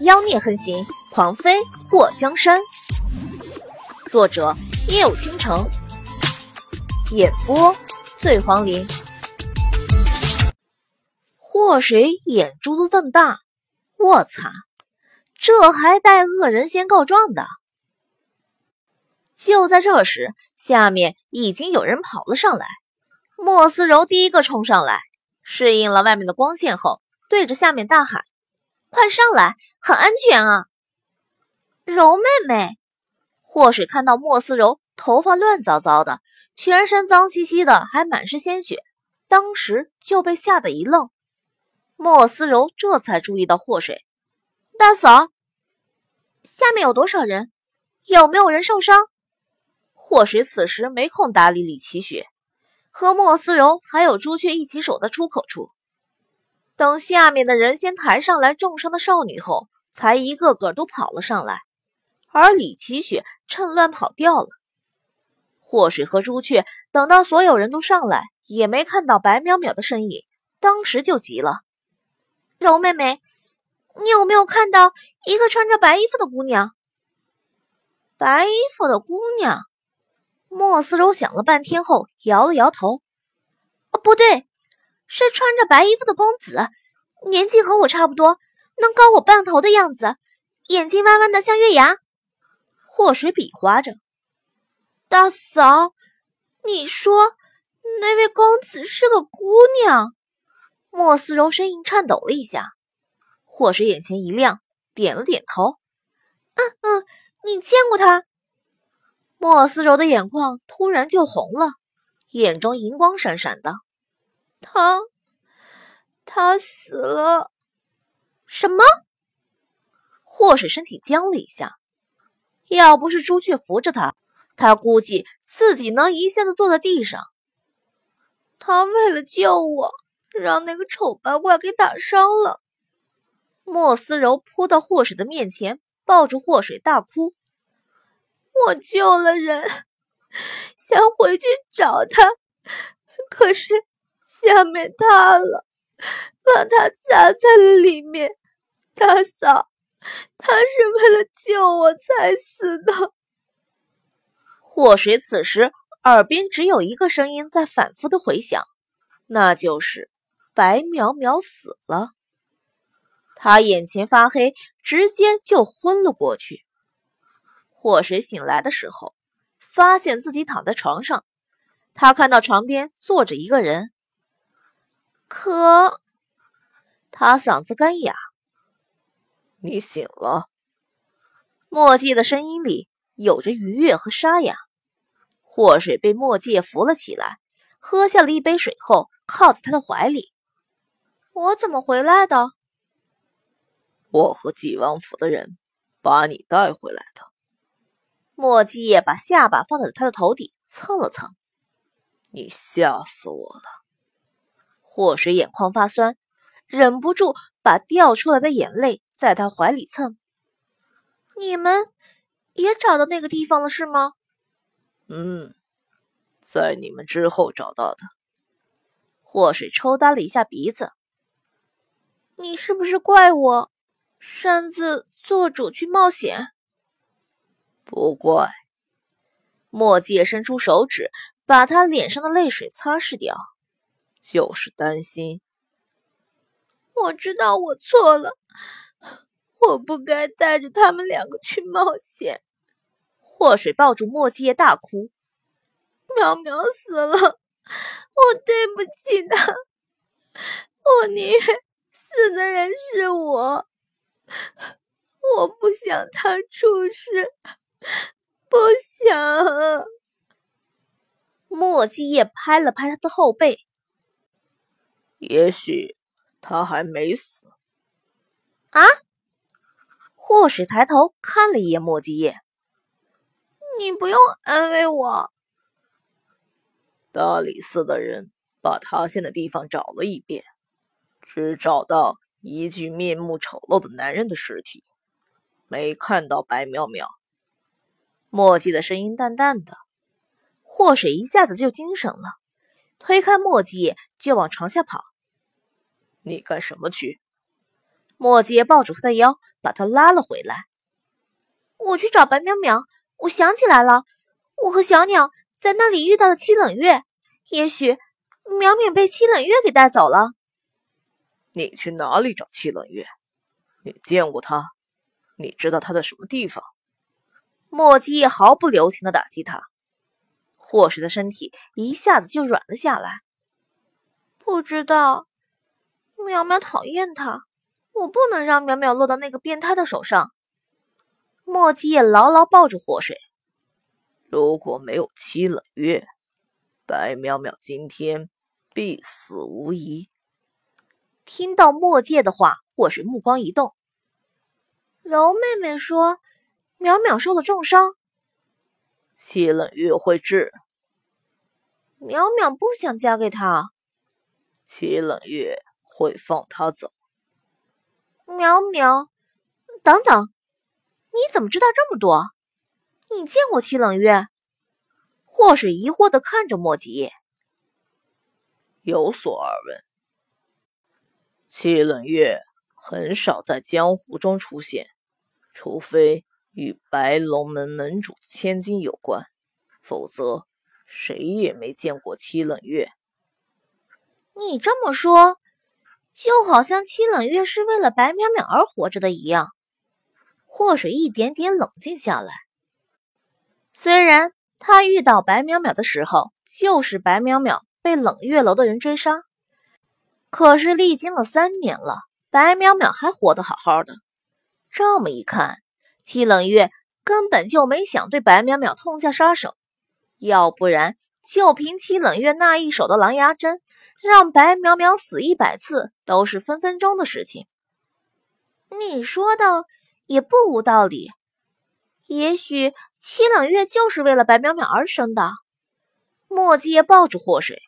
妖孽横行，狂妃过江山。作者：夜舞倾城，演播：醉黄林。祸水眼珠子瞪大，我擦，这还带恶人先告状的？就在这时，下面已经有人跑了上来。莫思柔第一个冲上来，适应了外面的光线后，对着下面大喊。快上来，很安全啊！柔妹妹，祸水看到莫思柔头发乱糟糟的，全身脏兮兮的，还满是鲜血，当时就被吓得一愣。莫思柔这才注意到祸水大嫂，下面有多少人？有没有人受伤？祸水此时没空搭理李奇雪，和莫思柔还有朱雀一起守在出口处。等下面的人先抬上来重伤的少女后，才一个个都跑了上来。而李奇雪趁乱跑掉了。祸水和朱雀等到所有人都上来，也没看到白淼淼的身影，当时就急了：“柔妹妹，你有没有看到一个穿着白衣服的姑娘？”白衣服的姑娘，莫思柔想了半天后摇了摇头：“哦，不对。”是穿着白衣服的公子，年纪和我差不多，能高我半头的样子，眼睛弯弯的像月牙。祸水比划着，大嫂，你说那位公子是个姑娘？莫思柔声音颤抖了一下。祸水眼前一亮，点了点头。嗯嗯，你见过他？莫思柔的眼眶突然就红了，眼中银光闪闪的。他，他死了。什么？祸水身体僵了一下。要不是朱雀扶着他，他估计自己能一下子坐在地上。他为了救我，让那个丑八怪给打伤了。莫思柔扑到祸水的面前，抱住祸水大哭：“我救了人，想回去找他，可是……”下面塌了，把他砸在了里面。大嫂，他是为了救我才死的。祸水此时耳边只有一个声音在反复的回响，那就是白淼淼死了。他眼前发黑，直接就昏了过去。祸水醒来的时候，发现自己躺在床上，他看到床边坐着一个人。可，他嗓子干哑。你醒了。墨迹的声音里有着愉悦和沙哑。祸水被墨迹扶了起来，喝下了一杯水后，靠在他的怀里。我怎么回来的？我和纪王府的人把你带回来的。墨迹把下巴放在他的头顶蹭了蹭。你吓死我了。祸水眼眶发酸，忍不住把掉出来的眼泪在他怀里蹭。你们也找到那个地方了是吗？嗯，在你们之后找到的。祸水抽搭了一下鼻子。你是不是怪我擅自做主去冒险？不怪。墨界伸出手指，把他脸上的泪水擦拭掉。就是担心。我知道我错了，我不该带着他们两个去冒险。祸水抱住莫七夜大哭：“淼淼死了，我对不起他，我宁愿死的人是我，我不想他出事，不想。”莫七夜拍了拍他的后背。也许他还没死啊！祸水抬头看了一眼莫继业，你不用安慰我。大理寺的人把塌陷的地方找了一遍，只找到一具面目丑陋的男人的尸体，没看到白淼淼。墨迹的声音淡淡的，祸水一下子就精神了，推开墨迹就往床下跑。你干什么去？墨迹抱住他的腰，把他拉了回来。我去找白淼淼，我想起来了，我和小鸟在那里遇到了七冷月，也许淼淼被七冷月给带走了。你去哪里找七冷月？你见过他？你知道他在什么地方？墨迹毫不留情的打击他，霍水的身体一下子就软了下来。不知道，淼淼讨厌他，我不能让淼淼落到那个变态的手上。墨迹也牢牢抱住祸水。如果没有七冷月，白淼淼今天必死无疑。听到墨界的话，祸水目光一动。柔妹妹说：“淼淼受了重伤，七冷月会治。淼淼不想嫁给他，七冷月会放他走。淼淼，等等，你怎么知道这么多？你见过七冷月？”祸水疑惑的看着莫吉，有所耳闻。七冷月很少在江湖中出现。除非与白龙门门主千金有关，否则谁也没见过七冷月。你这么说，就好像七冷月是为了白淼淼而活着的一样。祸水一点点冷静下来。虽然他遇到白淼淼的时候，就是白淼淼被冷月楼的人追杀，可是历经了三年了，白淼淼还活得好好的。这么一看，七冷月根本就没想对白淼淼痛下杀手，要不然就凭七冷月那一手的狼牙针，让白淼淼死一百次都是分分钟的事情。你说的也不无道理，也许七冷月就是为了白淼淼而生的。墨迹抱住祸水，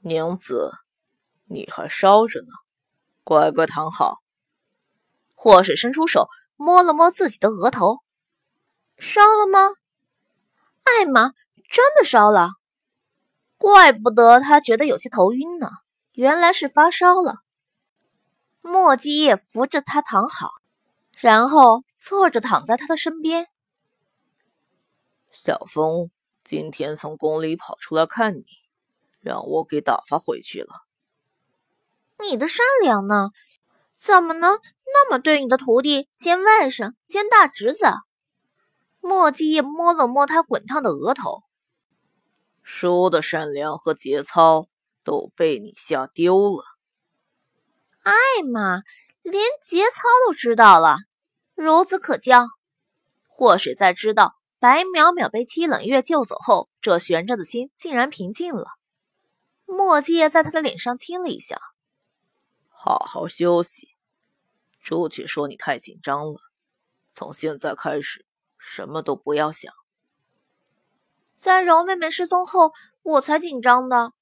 娘子，你还烧着呢，乖乖躺好。祸水伸出手摸了摸自己的额头，烧了吗？艾玛真的烧了，怪不得他觉得有些头晕呢，原来是发烧了。莫基叶扶着他躺好，然后坐着躺在他的身边。小风今天从宫里跑出来看你，让我给打发回去了。你的善良呢？怎么能那么对你的徒弟兼外甥兼大侄子？墨迹业摸了摸他滚烫的额头，叔的善良和节操都被你吓丢了。艾玛连节操都知道了，孺子可教。祸水在知道白淼淼被七冷月救走后，这悬着的心竟然平静了。墨迹叶在他的脸上亲了一下，好好休息。朱雀说：“你太紧张了，从现在开始什么都不要想。”在柔妹妹失踪后，我才紧张的。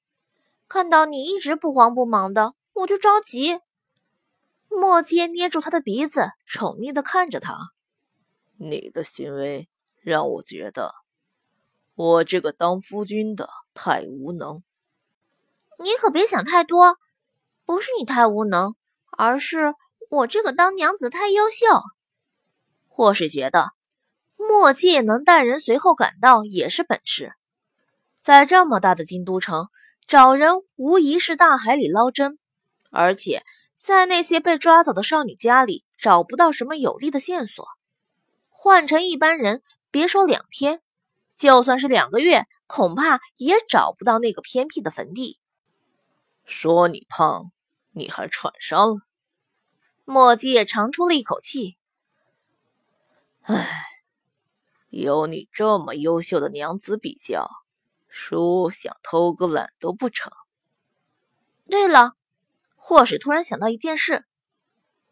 看到你一直不慌不忙的，我就着急。墨阶捏住他的鼻子，宠溺的看着他：“你的行为让我觉得，我这个当夫君的太无能。你可别想太多，不是你太无能，而是……”我这个当娘子太优秀，或是觉得墨界能带人随后赶到也是本事。在这么大的京都城找人，无疑是大海里捞针，而且在那些被抓走的少女家里找不到什么有力的线索。换成一般人，别说两天，就算是两个月，恐怕也找不到那个偏僻的坟地。说你胖，你还喘上了。墨迹长出了一口气。唉，有你这么优秀的娘子比较，叔想偷个懒都不成。对了，祸水突然想到一件事：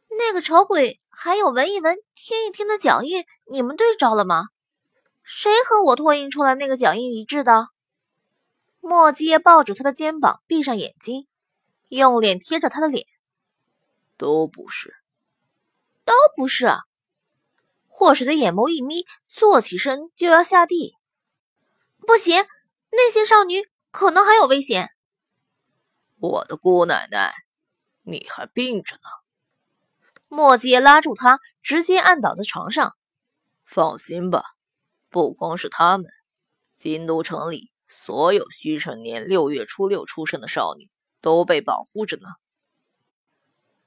那个丑鬼还有闻一闻、听一听的脚印，你们对着了吗？谁和我拓印出来那个脚印一致的？墨迹抱住他的肩膀，闭上眼睛，用脸贴着他的脸。都不是，都不是。祸水的眼眸一眯，坐起身就要下地。不行，那些少女可能还有危险。我的姑奶奶，你还病着呢。墨杰拉住他，直接按倒在床上。放心吧，不光是他们，京都城里所有虚成年六月初六出生的少女都被保护着呢。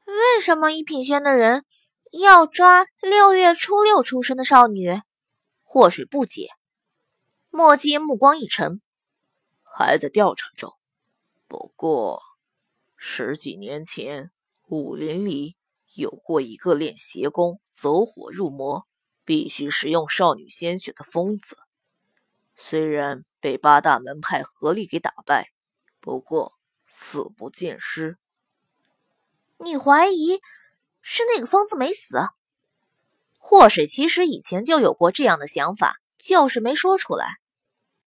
为什么一品轩的人要抓六月初六出生的少女？祸水不解。莫杰目光一沉，还在调查中。不过十几年前，武林里有过一个练邪功走火入魔。必须食用少女鲜血的疯子，虽然被八大门派合力给打败，不过死不见尸。你怀疑是那个疯子没死？祸水其实以前就有过这样的想法，就是没说出来。